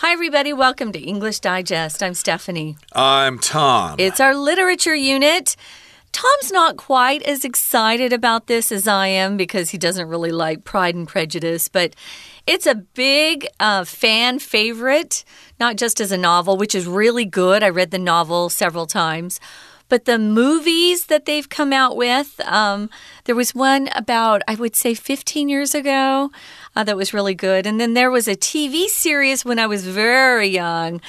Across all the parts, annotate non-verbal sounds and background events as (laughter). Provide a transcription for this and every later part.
Hi, everybody. Welcome to English Digest. I'm Stephanie. I'm Tom. It's our literature unit. Tom's not quite as excited about this as I am because he doesn't really like Pride and Prejudice, but it's a big uh, fan favorite, not just as a novel, which is really good. I read the novel several times. But the movies that they've come out with, um, there was one about, I would say, 15 years ago uh, that was really good. And then there was a TV series when I was very young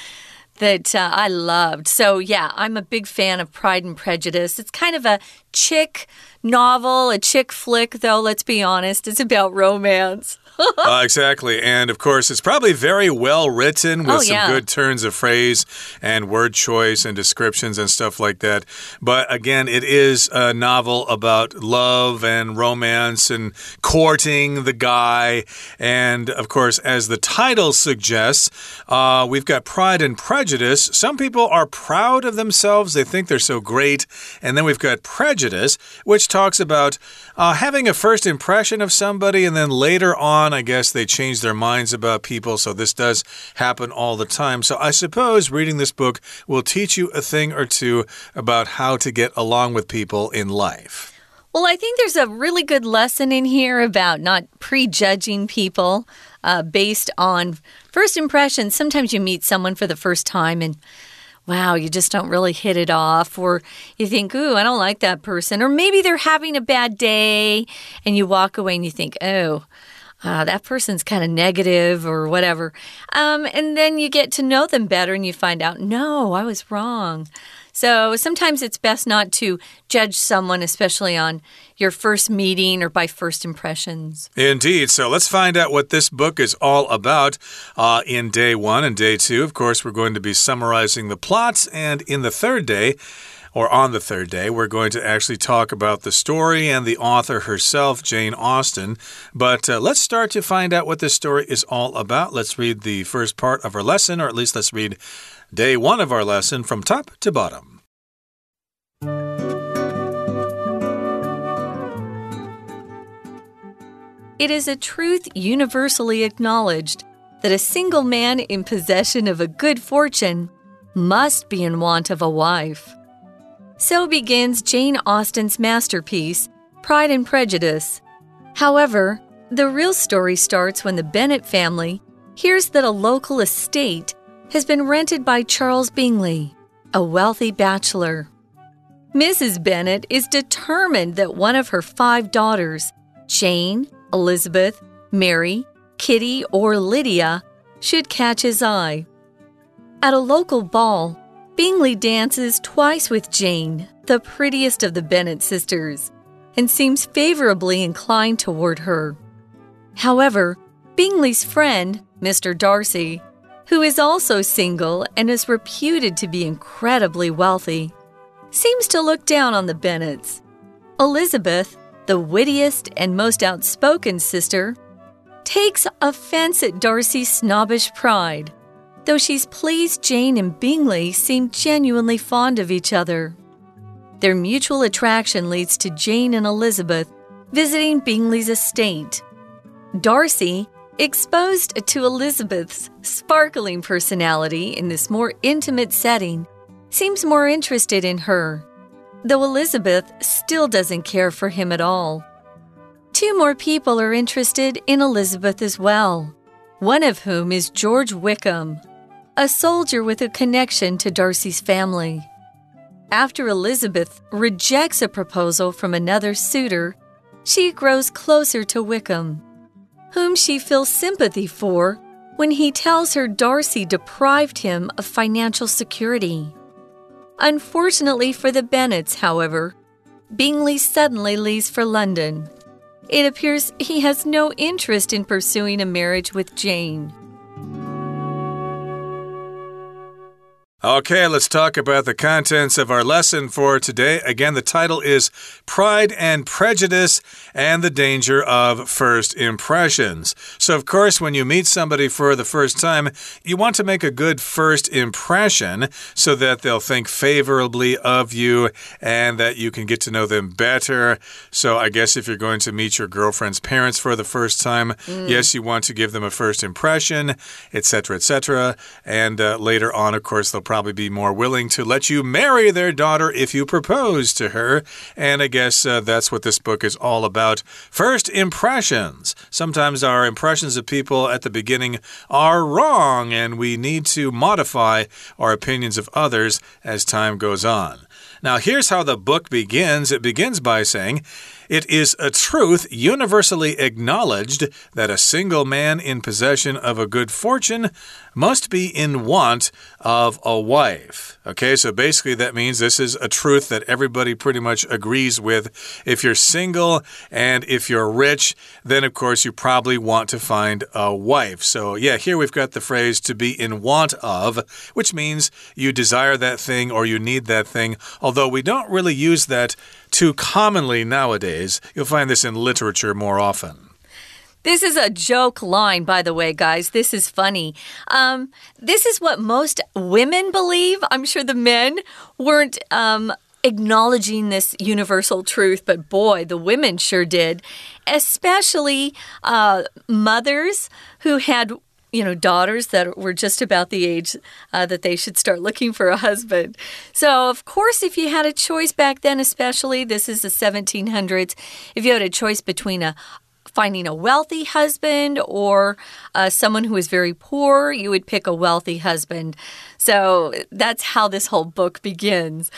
that uh, I loved. So, yeah, I'm a big fan of Pride and Prejudice. It's kind of a chick novel, a chick flick, though, let's be honest. It's about romance. (laughs) uh, exactly. And of course, it's probably very well written with Oh, some yeah. good turns of phrase and word choice and descriptions and stuff like that. But again, it is a novel about love and romance and courting the guy. And of course, as the title suggests, uh, we've got Pride and Prejudice. Some people are proud of themselves, they think they're so great. And then we've got Prejudice, which talks about uh, having a first impression of somebody and then later on, I guess they change their minds about people. So this does happen all the time. So I suppose reading this book will teach you a thing or two about how to get along with people in life. Well, I think there's a really good lesson in here about not prejudging people uh, based on first impressions. Sometimes you meet someone for the first time and wow, you just don't really hit it off, or you think, ooh, I don't like that person, or maybe they're having a bad day, and you walk away and you think, oh, uh, that person's kind of negative or whatever. Um, and then you get to know them better and you find out, no, I was wrong. So sometimes it's best not to judge someone, especially on your first meeting or by first impressions. Indeed. So let's find out what this book is all about uh, in day one and day two. Of course, we're going to be summarizing the plots, and in the third day, or on the third day, we're going to actually talk about the story and the author herself, Jane Austen. But uh, let's start to find out what this story is all about. Let's read the first part of our lesson, or at least let's read day one of our lesson from top to bottom. It is a truth universally acknowledged that a single man in possession of a good fortune must be in want of a wife. So begins Jane Austen's masterpiece, Pride and Prejudice. However, the real story starts when the Bennet family hears that a local estate has been rented by Charles Bingley, a wealthy bachelor. Mrs. Bennet is determined that one of her five daughters, Jane, Elizabeth, Mary, Kitty, or Lydia, should catch his eye. At a local ball, Bingley dances twice with Jane, the prettiest of the Bennet sisters, and seems favorably inclined toward her. However, Bingley's friend, Mr. Darcy, who is also single and is reputed to be incredibly wealthy, seems to look down on the Bennets. Elizabeth, the wittiest and most outspoken sister, takes offense at Darcy's snobbish pride, though she's pleased Jane and Bingley seem genuinely fond of each other. Their mutual attraction leads to Jane and Elizabeth visiting Bingley's estate. Darcy, exposed to Elizabeth's sparkling personality in this more intimate setting, seems more interested in her, though Elizabeth still doesn't care for him at all. Two more people are interested in Elizabeth as well, one of whom is George Wickham, a soldier with a connection to Darcy's family. After Elizabeth rejects a proposal from another suitor, she grows closer to Wickham, whom she feels sympathy for when he tells her Darcy deprived him of financial security. Unfortunately for the Bennets, however, Bingley suddenly leaves for London. It appears he has no interest in pursuing a marriage with Jane. Okay, let's talk about the contents of our lesson for today. Again, the title is Pride and Prejudice and the Danger of First Impressions. So, of course, when you meet somebody for the first time, you want to make a good first impression so that they'll think favorably of you and that you can get to know them better. So, I guess if you're going to meet your girlfriend's parents for the first time, mm. yes, you want to give them a first impression, etc., etc. And uh, later on, of course, they'll probably be more willing to let you marry their daughter if you propose to her. And I guess uh, that's what this book is all about. First impressions. Sometimes our impressions of people at the beginning are wrong, and we need to modify our opinions of others as time goes on. Now, here's how the book begins it begins by saying, it is a truth universally acknowledged that a single man in possession of a good fortune must be in want of a wife. Okay, so basically that means this is a truth that everybody pretty much agrees with. If you're single and if you're rich, then of course you probably want to find a wife. So, yeah, here we've got the phrase to be in want of, which means you desire that thing or you need that thing, although we don't really use that too commonly nowadays. You'll find this in literature more often. This is a joke line, by the way, guys. This is funny. Um, this is what most women believe. I'm sure the men weren't. Um, acknowledging this universal truth, but boy, the women sure did, especially uh, mothers who had you know, daughters that were just about the age uh, that they should start looking for a husband. So, of course, if you had a choice back then, especially, this is the 1700s, if you had a choice between a, finding a wealthy husband or uh, someone who is very poor, you would pick a wealthy husband. So that's how this whole book begins.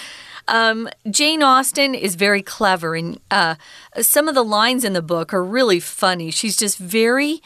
Um, Jane Austen is very clever, and uh, some of the lines in the book are really funny. She's just very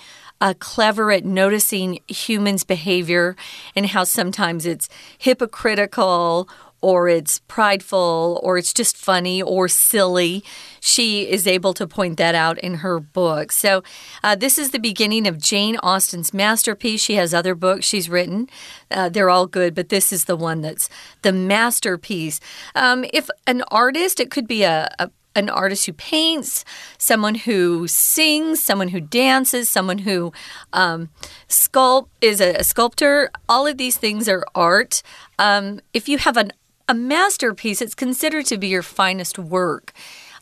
uh, clever at noticing humans' behavior and how sometimes it's hypocritical or it's prideful or it's just funny or silly. She is able to point that out in her book. So, uh, this is the beginning of Jane Austen's masterpiece. She has other books she's written, uh, they're all good, but this is the one that's the masterpiece. Um, if an artist, it could be a, a an artist who paints, someone who sings, someone who dances, someone who um, sculpt is a, a, sculptor. All of these things are art. Um, if you have an a masterpiece, it's considered to be your finest work.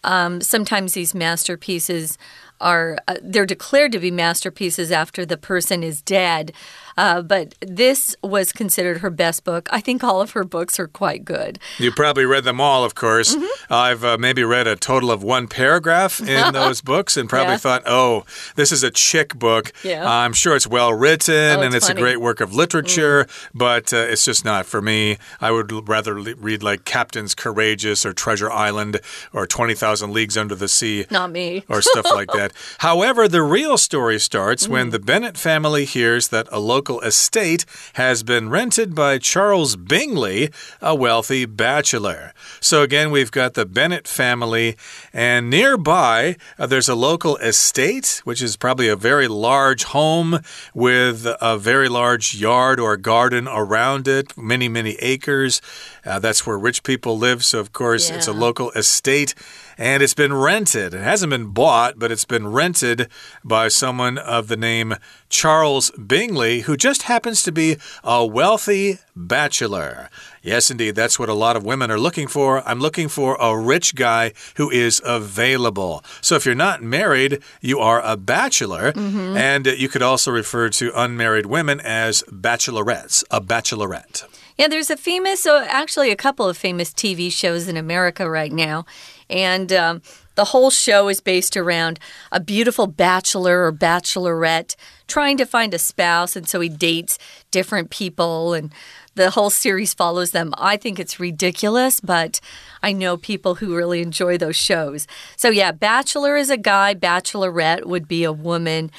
Um, sometimes these masterpieces are uh, they're declared to be masterpieces after the person is dead. Uh, but this was considered her best book. I think all of her books are quite good. You probably read them all, of course. Mm -hmm. I've uh, maybe read a total of one paragraph in (laughs) those books and probably yeah. thought, oh, this is a chick book. Yeah. I'm sure it's well written oh, and it's, it's a great work of literature, mm. but uh, it's just not for me. I would rather read like Captain's Courageous or Treasure Island or 20,000 Leagues Under the Sea. Not me. or stuff like that. However, the real story starts mm. when the Bennet family hears that a local local estate has been rented by Charles Bingley, a wealthy bachelor. So, again, we've got the Bennet family, and nearby uh, there's a local estate, which is probably a very large home with a very large yard or garden around it, many, many acres. Uh, that's where rich people live. So, of course, yeah. it's a local estate and it's been rented. It hasn't been bought, but it's been rented by someone of the name Charles Bingley, who just happens to be a wealthy bachelor. Yes, indeed, that's what a lot of women are looking for. I'm looking for a rich guy who is available. So if you're not married, you are a bachelor, mm -hmm. and you could also refer to unmarried women as bachelorettes, a bachelorette. Yeah, there's a famous, so actually, a couple of famous TV shows in America right now. And um, the whole show is based around a beautiful bachelor or bachelorette trying to find a spouse. And so he dates different people, and the whole series follows them. I think it's ridiculous, but I know people who really enjoy those shows. So, yeah, bachelor is a guy, bachelorette would be a woman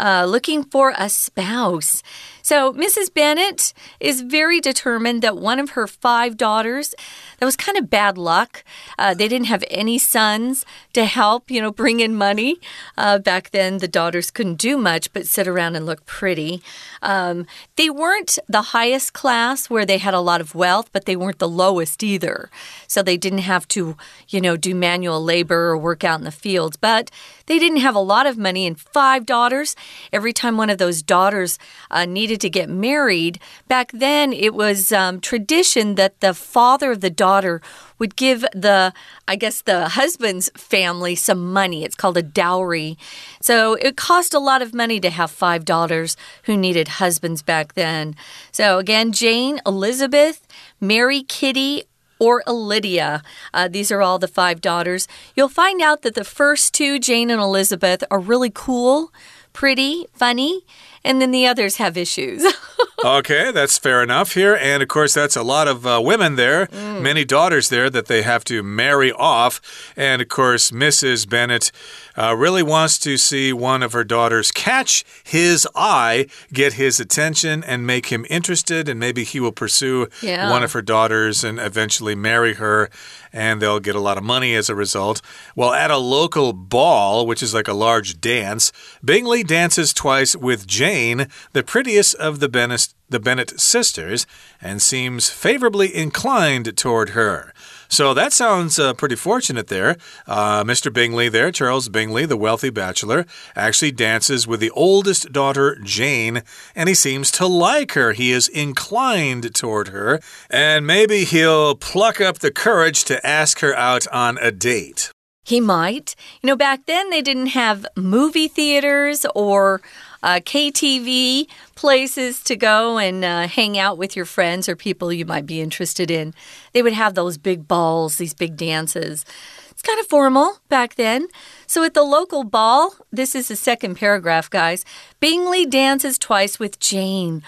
uh, looking for a spouse. So, Mrs. Bennet is very determined that one of her five daughters, that was kind of bad luck. Uh, they didn't have any sons to help, you know, bring in money. Uh, back then, the daughters couldn't do much but sit around and look pretty. Um, they weren't the highest class where they had a lot of wealth, but they weren't the lowest either. So they didn't have to, you know, do manual labor or work out in the fields. But they didn't have a lot of money and five daughters. Every time one of those daughters uh, needed to get married, back then it was um, tradition that the father of the daughter would give the, I guess, the husband's family some money. It's called a dowry. So it cost a lot of money to have five daughters who needed husbands back then. So again, Jane, Elizabeth, Mary, Kitty, or Lydia. Uh, these are all the five daughters. You'll find out that the first two, Jane and Elizabeth, are really cool, pretty, funny and then the others have issues. (laughs) okay, that's fair enough here. And of course, that's a lot of uh, women there, mm. many daughters there that they have to marry off. And of course, Mrs. Bennet uh, really wants to see one of her daughters catch his eye, get his attention, and make him interested. And maybe he will pursue yeah. one of her daughters and eventually marry her and they'll get a lot of money as a result. Well, at a local ball, which is like a large dance, Bingley dances twice with Jane, the prettiest of the Bennet, the Bennet sisters, and seems favorably inclined toward her. So that sounds uh, pretty fortunate there. Uh, Mr. Bingley there, Charles Bingley, the wealthy bachelor, actually dances with the oldest daughter, Jane, and he seems to like her. He is inclined toward her, and maybe he'll pluck up the courage to ask her out on a date. He might. You know, back then they didn't have movie theaters or uh, KTV places to go and uh, hang out with your friends or people you might be interested in. They would have those big balls, these big dances. It's kind of formal back then. So at the local ball, this is the second paragraph, guys. Bingley dances twice with Jane.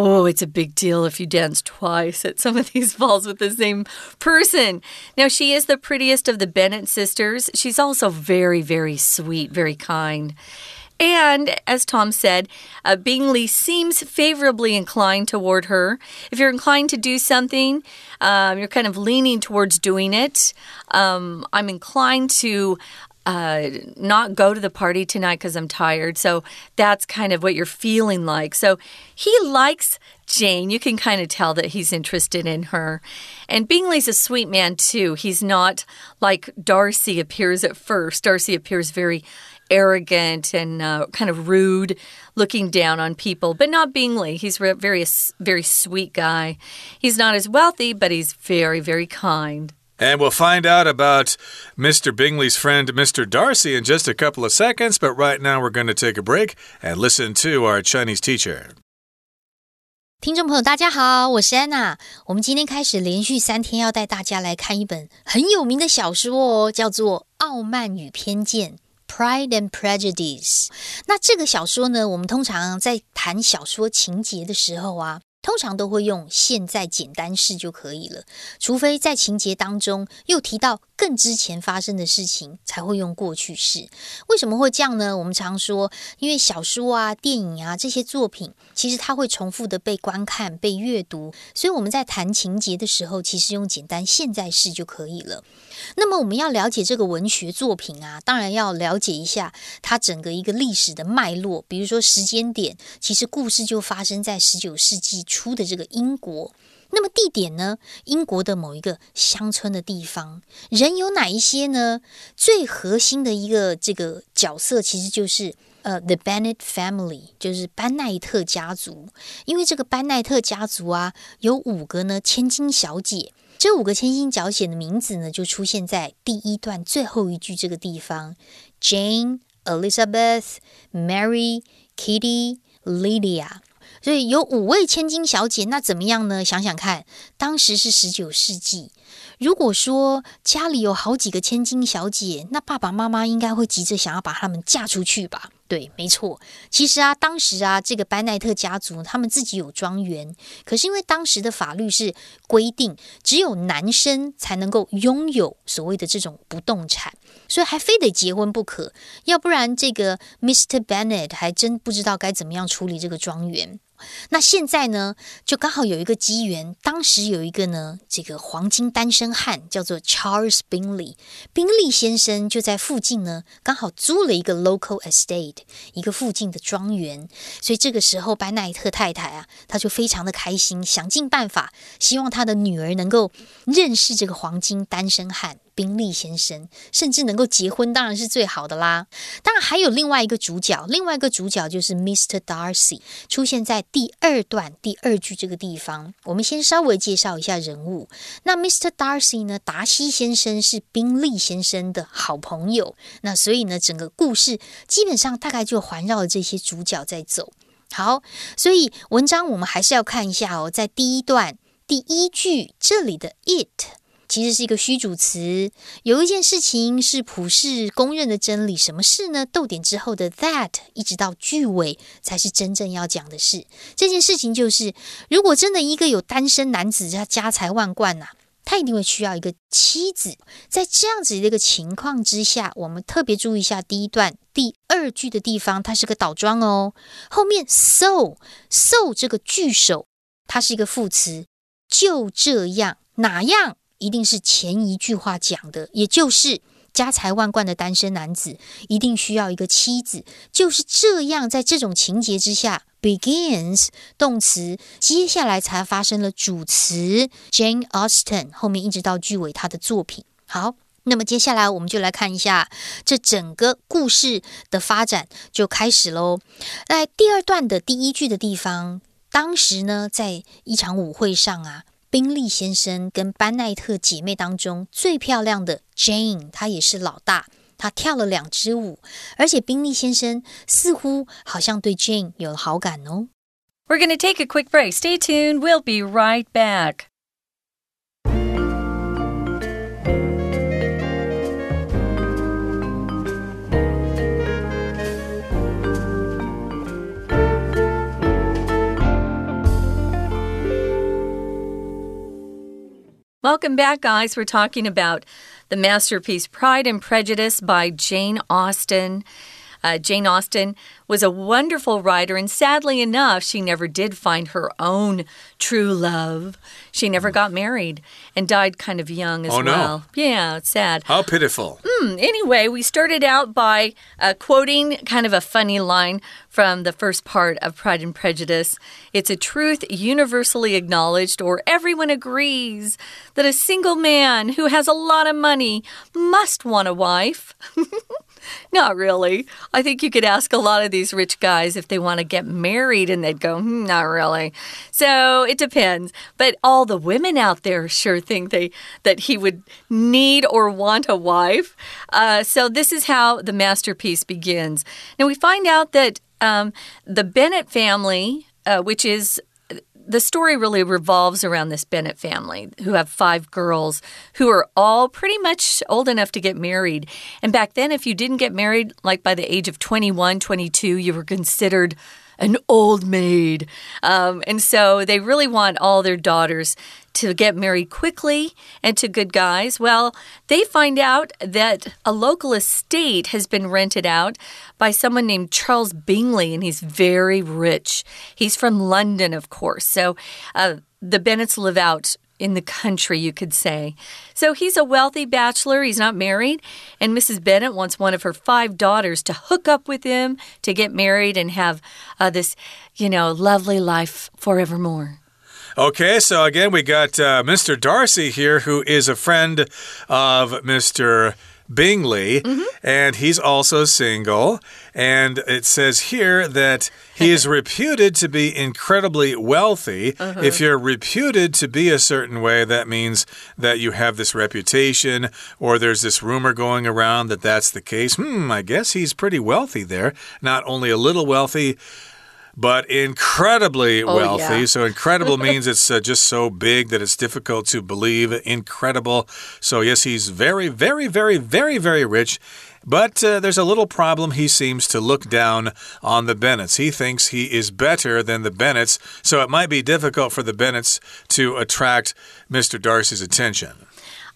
Oh, it's a big deal if you dance twice at some of these balls with the same person. Now, she is the prettiest of the Bennet sisters. She's also very, very sweet, very kind. And as Tom said, uh, Bingley seems favorably inclined toward her. If you're inclined to do something, um, you're kind of leaning towards doing it. Um, I'm inclined to uh, not go to the party tonight because I'm tired. So that's kind of what you're feeling like. So he likes Jane. You can kind of tell that he's interested in her. And Bingley's a sweet man, too. He's not like Darcy appears at first. Darcy appears very arrogant and uh, kind of rude, looking down on people, but not Bingley. He's a very, very sweet guy. He's not as wealthy, but he's very, very kind. And we'll find out about Mr. Bingley's friend, Mr. Darcy, in just a couple of seconds. But right now, we're going to take a break and listen to our Chinese teacher. 听众朋友，大家好，我是安娜。我们今天开始连续三天要带大家来看一本很有名的小说哦，叫做《傲慢与偏见》。 Pride and Prejudice。那这个小说呢，我们通常在谈小说情节的时候啊。通常都会用现在简单式就可以了，除非在情节当中又提到更之前发生的事情，才会用过去式。为什么会这样呢？我们常说，因为小说啊、电影啊这些作品，其实它会重复的被观看、被阅读，所以我们在谈情节的时候，其实用简单现在式就可以了。那么我们要了解这个文学作品啊，当然要了解一下它整个一个历史的脉络，比如说时间点，其实故事就发生在十九世纪初出的这个英国。那么地点呢？英国的某一个乡村的地方，人有哪一些呢？最核心的一个这个角色，其实就是呃，The Bennett Family，就是班奈特家族。因为这个班奈特家族啊，有五个呢千金小姐。这五个千金小姐的名字呢，就出现在第一段最后一句这个地方：Jane、Elizabeth、Mary、Kitty、Lydia。所以有五位千金小姐，那怎么样呢？想想看，当时是十九世纪。如果说家里有好几个千金小姐，那爸爸妈妈应该会急着想要把她们嫁出去吧？对，没错。其实啊，当时啊，这个班奈特家族他们自己有庄园，可是因为当时的法律是规定，只有男生才能够拥有所谓的这种不动产，所以还非得结婚不可，要不然这个 Mr. Bennet 还真不知道该怎么样处理这个庄园。那现在呢，就刚好有一个机缘，当时有一个呢，这个黄金单身汉叫做 Charles Bingley，宾利先生就在附近呢，刚好租了一个 local estate，一个附近的庄园。所以这个时候，班奈特太太啊，她就非常的开心，想尽办法，希望她的女儿能够认识这个黄金单身汉。宾利先生甚至能够结婚，当然是最好的啦。当然还有另外一个主角，另外一个主角就是 Mr. Darcy，出现在第二段第二句这个地方。我们先稍微介绍一下人物。那 Mr. Darcy 呢，达西先生是宾利先生的好朋友。那所以呢，整个故事基本上大概就环绕着这些主角在走。好，所以文章我们还是要看一下哦，在第一段第一句这里的 it。其实是一个虚主词。有一件事情是普世公认的真理，什么事呢？逗点之后的 that 一直到句尾才是真正要讲的事。这件事情就是，如果真的一个有单身男子他家财万贯呐，他一定会需要一个妻子。在这样子的一个情况之下，我们特别注意一下第一段第二句的地方，它是个倒装哦。后面 so so 这个句首，它是一个副词，就这样哪样？一定是前一句话讲的，也就是家财万贯的单身男子一定需要一个妻子，就是这样。在这种情节之下，begins 动词接下来才发生了主词 Jane Austen 后面一直到句尾他的作品。好，那么接下来我们就来看一下这整个故事的发展就开始喽。在第二段的第一句的地方，当时呢，在一场舞会上啊。宾利先生跟班奈特姐妹当中最漂亮的 Jane，她也是老大，她跳了两支舞，而且宾利先生似乎好像对 Jane 有了好感哦。We're gonna take a quick break. Stay tuned. We'll be right back. Welcome back, guys. We're talking about the masterpiece Pride and Prejudice by Jane Austen. Uh, Jane Austen was a wonderful writer, and sadly enough, she never did find her own true love. She never got married and died kind of young as oh, well. No. Yeah, it's sad. How pitiful. Mm, anyway, we started out by uh, quoting kind of a funny line from the first part of Pride and Prejudice. It's a truth universally acknowledged, or everyone agrees, that a single man who has a lot of money must want a wife. (laughs) (laughs) Not really. I think you could ask a lot of these rich guys if they want to get married and they'd go, hmm, not really. So it depends. But all the women out there sure think they that he would need or want a wife. Uh, so this is how the masterpiece begins. Now we find out that um, the Bennet family, uh, which is the story really revolves around this Bennet family who have five girls who are all pretty much old enough to get married. And back then, if you didn't get married, like by the age of 21, 22, you were considered an old maid. Um, and so they really want all their daughters to get married quickly and to good guys. Well, they find out that a local estate has been rented out by someone named Charles Bingley, and he's very rich. He's from London, of course. So uh, the Bennets live out in the country, you could say. So he's a wealthy bachelor. He's not married. And Mrs. Bennet wants one of her five daughters to hook up with him to get married and have uh, this, you know, lovely life forevermore. Okay, so again, we got uh, Mr. Darcy here, who is a friend of Mr. Bingley, mm -hmm. and he's also single. And it says here that he is (laughs) reputed to be incredibly wealthy. Uh -huh. If you're reputed to be a certain way, that means that you have this reputation, or there's this rumor going around that that's the case. Hmm, I guess he's pretty wealthy there. Not only a little wealthy but incredibly oh, wealthy. Yeah. So incredible (laughs) means it's uh, just so big that it's difficult to believe. Incredible. So, yes, he's very, very, very, very, very rich. But uh, there's a little problem. He seems to look down on the Bennets. He thinks he is better than the Bennets, so it might be difficult for the Bennets to attract Mr. Darcy's attention.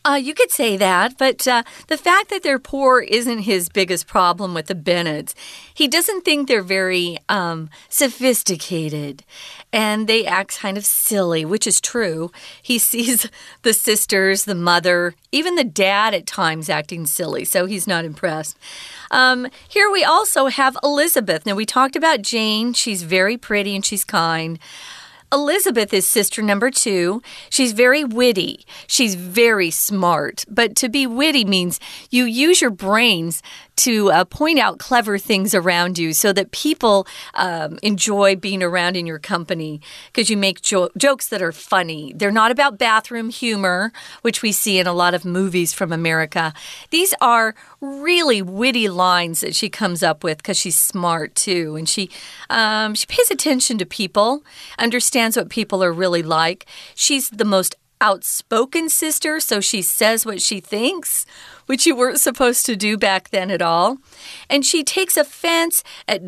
Uh, you could say that, but uh, the fact that they're poor isn't his biggest problem with the Bennets. He doesn't think they're very um, sophisticated and they act kind of silly, which is true. He (laughs) sees the sisters, the mother, even the dad at times acting silly, so he's not impressed. Um, here we also have Elizabeth. Now, we talked about Jane. She's very pretty and she's kind. Elizabeth is sister number two. She's very witty. She's very smart. But to be witty means you use your brains to uh, point out clever things around you so that people um, enjoy being around in your company because you make jo jokes that are funny. They're not about bathroom humor, which we see in a lot of movies from America. These are really witty lines that she comes up with because she's smart too. And she, um, she pays attention to people, understands what people are really like. She's the most outspoken sister, so she says what she thinks, which you weren't supposed to do back then at all. And she takes offense at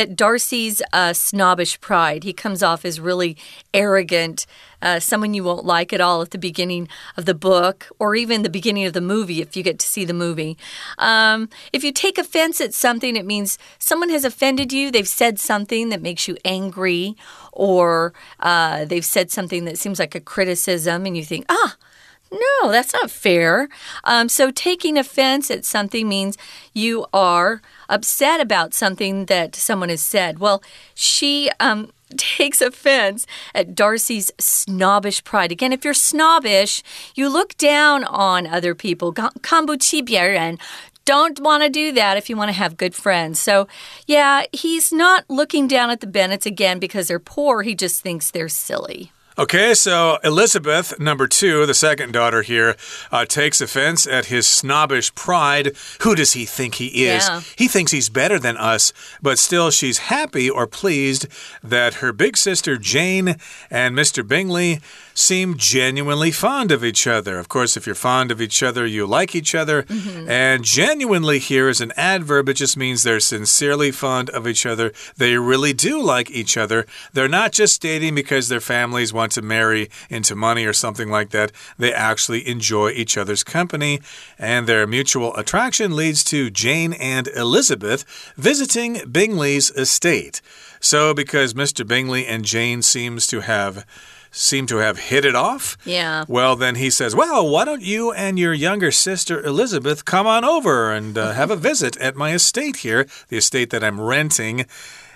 at Darcy's uh, snobbish pride. He comes off as really arrogant, uh, someone you won't like at all at the beginning of the book, or even the beginning of the movie if you get to see the movie. Um, if you take offense at something, it means someone has offended you. They've said something that makes you angry, or uh, they've said something that seems like a criticism, and you think, ah, no, that's not fair. Um, so taking offense at something means you are upset about something that someone has said. Well, she. Um, (laughs) takes offense at Darcy's snobbish pride. Again, if you're snobbish, you look down on other people. 看不起别人 don't want to do that if you want to have good friends. So, yeah, he's not looking down at the Bennets again because they're poor. He just thinks they're silly. Okay, so Elizabeth, number two, the second daughter here, uh, takes offense at his snobbish pride. Who does he think he is? Yeah. He thinks he's better than us, but still she's happy or pleased that her big sister Jane and Mr. Bingley seem genuinely fond of each other. Of course, if you're fond of each other, you like each other. Mm -hmm. And genuinely here is an adverb, it just means they're sincerely fond of each other. They really do like each other. They're not just dating because their families want to marry into money or something like that. They actually enjoy each other's company, and their mutual attraction leads to Jane and Elizabeth visiting Bingley's estate. So, because Mr. Bingley and Jane seems to have seem to have hit it off. Yeah. Well, then he says, Well, why don't you and your younger sister Elizabeth come on over and uh, have a (laughs) visit at my estate here, the estate that I'm renting?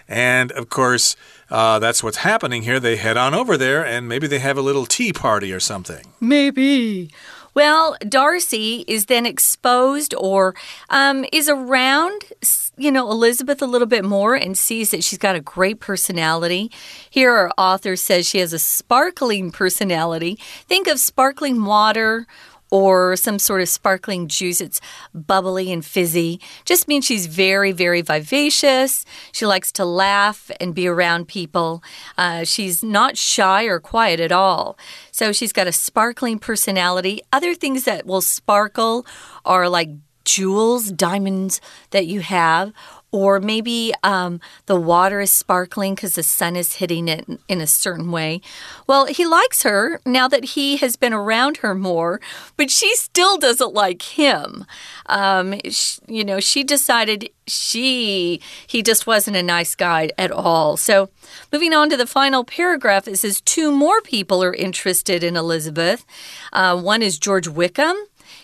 And of course, uh, that's what's happening here. They head on over there and maybe they have a little tea party or something. Maybe. Well, Darcy is then exposed or um, is around, you know, Elizabeth a little bit more and sees that she's got a great personality. Here, our author says she has a sparkling personality. Think of sparkling water or some sort of sparkling juice. It's bubbly and fizzy. Just means she's very, very vivacious. She likes to laugh and be around people. Uh, she's not shy or quiet at all. So she's got a sparkling personality. Other things that will sparkle are like jewels, diamonds that you have, or maybe um, the water is sparkling because the sun is hitting it in a certain way. Well, he likes her now that he has been around her more, but she still doesn't like him. Um, she, you know, she decided she he just wasn't a nice guy at all. So, moving on to the final paragraph, it says two more people are interested in Elizabeth. Uh, one is George Wickham.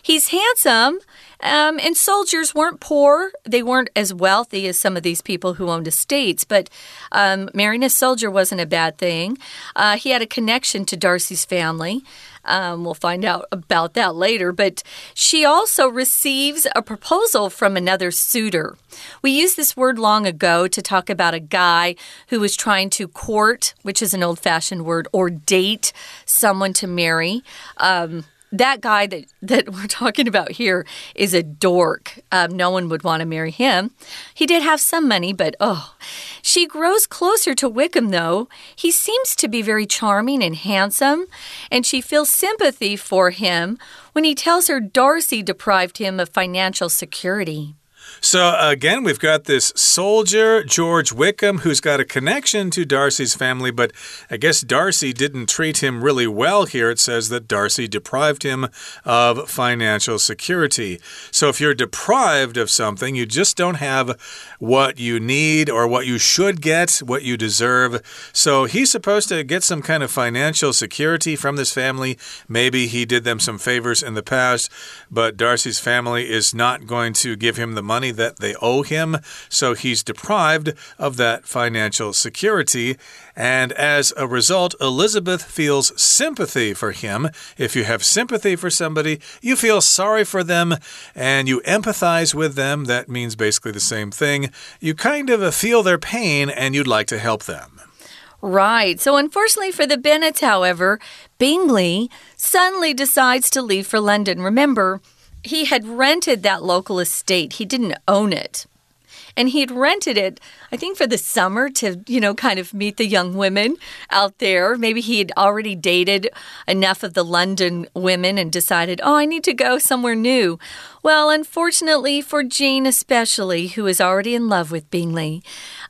He's handsome um, and soldiers weren't poor. They weren't as wealthy as some of these people who owned estates, but um, marrying a soldier wasn't a bad thing. Uh, he had a connection to Darcy's family. Um, we'll find out about that later. But she also receives a proposal from another suitor. We used this word long ago to talk about a guy who was trying to court, which is an old fashioned word, or date someone to marry. Um, that guy that, that we're talking about here is a dork. Um, no one would want to marry him. He did have some money, but oh. She grows closer to Wickham, though. He seems to be very charming and handsome, and she feels sympathy for him when he tells her Darcy deprived him of financial security. So, again, we've got this soldier, George Wickham, who's got a connection to Darcy's family, but I guess Darcy didn't treat him really well here. It says that Darcy deprived him of financial security. So, if you're deprived of something, you just don't have what you need or what you should get, what you deserve. So, he's supposed to get some kind of financial security from this family. Maybe he did them some favors in the past, but Darcy's family is not going to give him the money that they owe him, so he's deprived of that financial security. And as a result, Elizabeth feels sympathy for him. If you have sympathy for somebody, you feel sorry for them and you empathize with them. That means basically the same thing. You kind of feel their pain and you'd like to help them. Right. So, unfortunately for the Bennets, however, Bingley suddenly decides to leave for London. Remember, he had rented that local estate, he didn't own it. And he had rented it, I think, for the summer to, you know, kind of meet the young women out there. Maybe he had already dated enough of the London women and decided, oh, I need to go somewhere new. Well, unfortunately for Jane, especially, who is already in love with Bingley,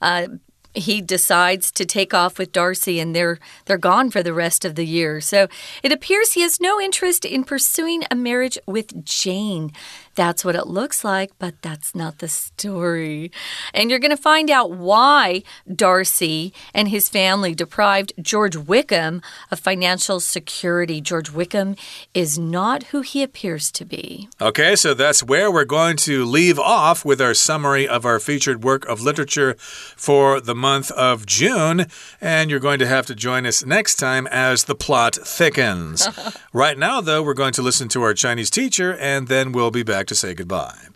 uh, he decides to take off with Darcy and they're they're gone for the rest of the year. So it appears he has no interest in pursuing a marriage with Jane. That's what it looks like, but that's not the story. And you're going to find out why Darcy and his family deprived George Wickham of financial security. George Wickham is not who he appears to be. Okay, so that's where we're going to leave off with our summary of our featured work of literature for the month of June. And you're going to have to join us next time as the plot thickens. (laughs) right now, though, we're going to listen to our Chinese teacher and then we'll be back to say goodbye.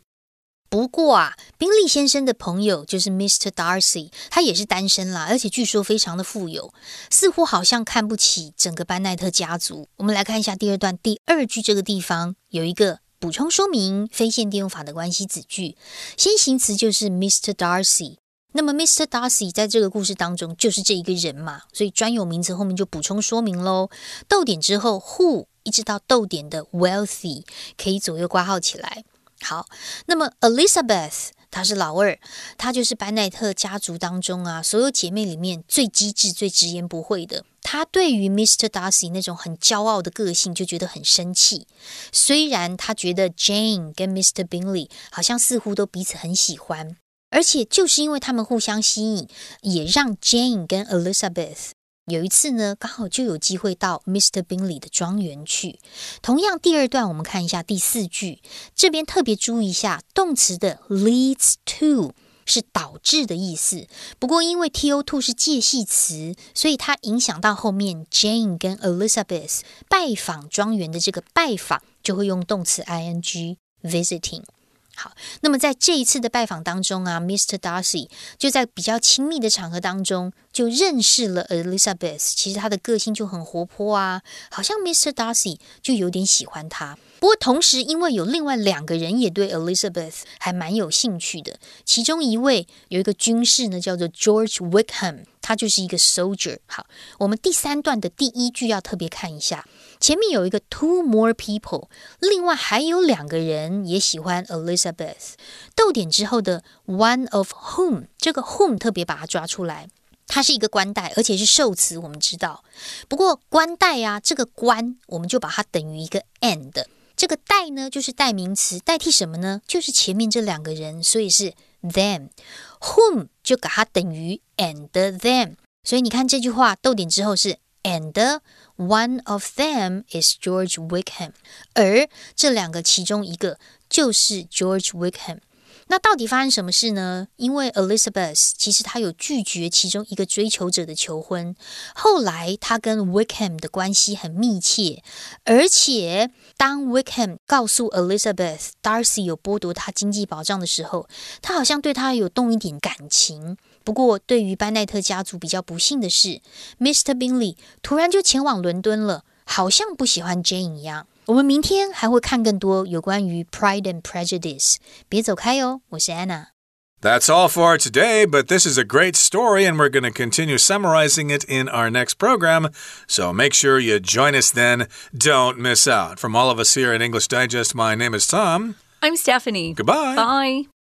不过啊，宾利先生的朋友就是 Mr. Darcy，他也是单身啦，而且据说非常的富有，似乎好像看不起整个班奈特家族。我们来看一下第二段第二句这个地方有一个补充说明非限定用法的关系子句，先行词就是 Mr. Darcy。那么 Mr. Darcy 在这个故事当中就是这一个人嘛，所以专有名词后面就补充说明喽。逗点之后 who 一直到逗点的 wealthy 可以左右挂号起来。好，那么 Elizabeth 她是老二，她就是班奈特家族当中啊，所有姐妹里面最机智、最直言不讳的。她对于 Mr. Darcy 那种很骄傲的个性就觉得很生气。虽然她觉得 Jane 跟 Mr. Bingley 好像似乎都彼此很喜欢，而且就是因为他们互相吸引，也让 Jane 跟 Elizabeth。有一次呢，刚好就有机会到 Mr. Bingley 的庄园去。同样，第二段我们看一下第四句，这边特别注意一下动词的 leads to 是导致的意思。不过因为 to to 是介系词，所以它影响到后面 Jane 跟 Elizabeth 拜访庄园的这个拜访，就会用动词 ing visiting。好，那么在这一次的拜访当中啊，Mr. Darcy 就在比较亲密的场合当中就认识了 Elizabeth。其实她的个性就很活泼啊，好像 Mr. Darcy 就有点喜欢她。不过同时，因为有另外两个人也对 Elizabeth 还蛮有兴趣的，其中一位有一个军士呢，叫做 George Wickham，他就是一个 soldier。好，我们第三段的第一句要特别看一下。前面有一个 two more people，另外还有两个人也喜欢 Elizabeth。逗点之后的 one of whom，这个 whom 特别把它抓出来，它是一个冠带，而且是受词，我们知道。不过冠带呀，这个冠我们就把它等于一个 and，这个代呢就是代名词，代替什么呢？就是前面这两个人，所以是 them。whom 就把它等于 and them，所以你看这句话逗点之后是 and。One of them is George Wickham，而这两个其中一个就是 George Wickham。那到底发生什么事呢？因为 Elizabeth 其实她有拒绝其中一个追求者的求婚，后来她跟 Wickham 的关系很密切，而且当 Wickham 告诉 Elizabeth Darcy 有剥夺她经济保障的时候，她好像对她有动一点感情。不过，对于班奈特家族比较不幸的是，Mr. Bingley 突然就前往伦敦了，好像不喜欢 Jane 一样。我们明天还会看更多有关于 Pride and Prejudice，别走开哦！我是 Anna。That's all for today, but this is a great story, and we're going to continue summarizing it in our next program. So make sure you join us then. Don't miss out. From all of us here at English Digest, my name is Tom. I'm Stephanie. Goodbye. Bye.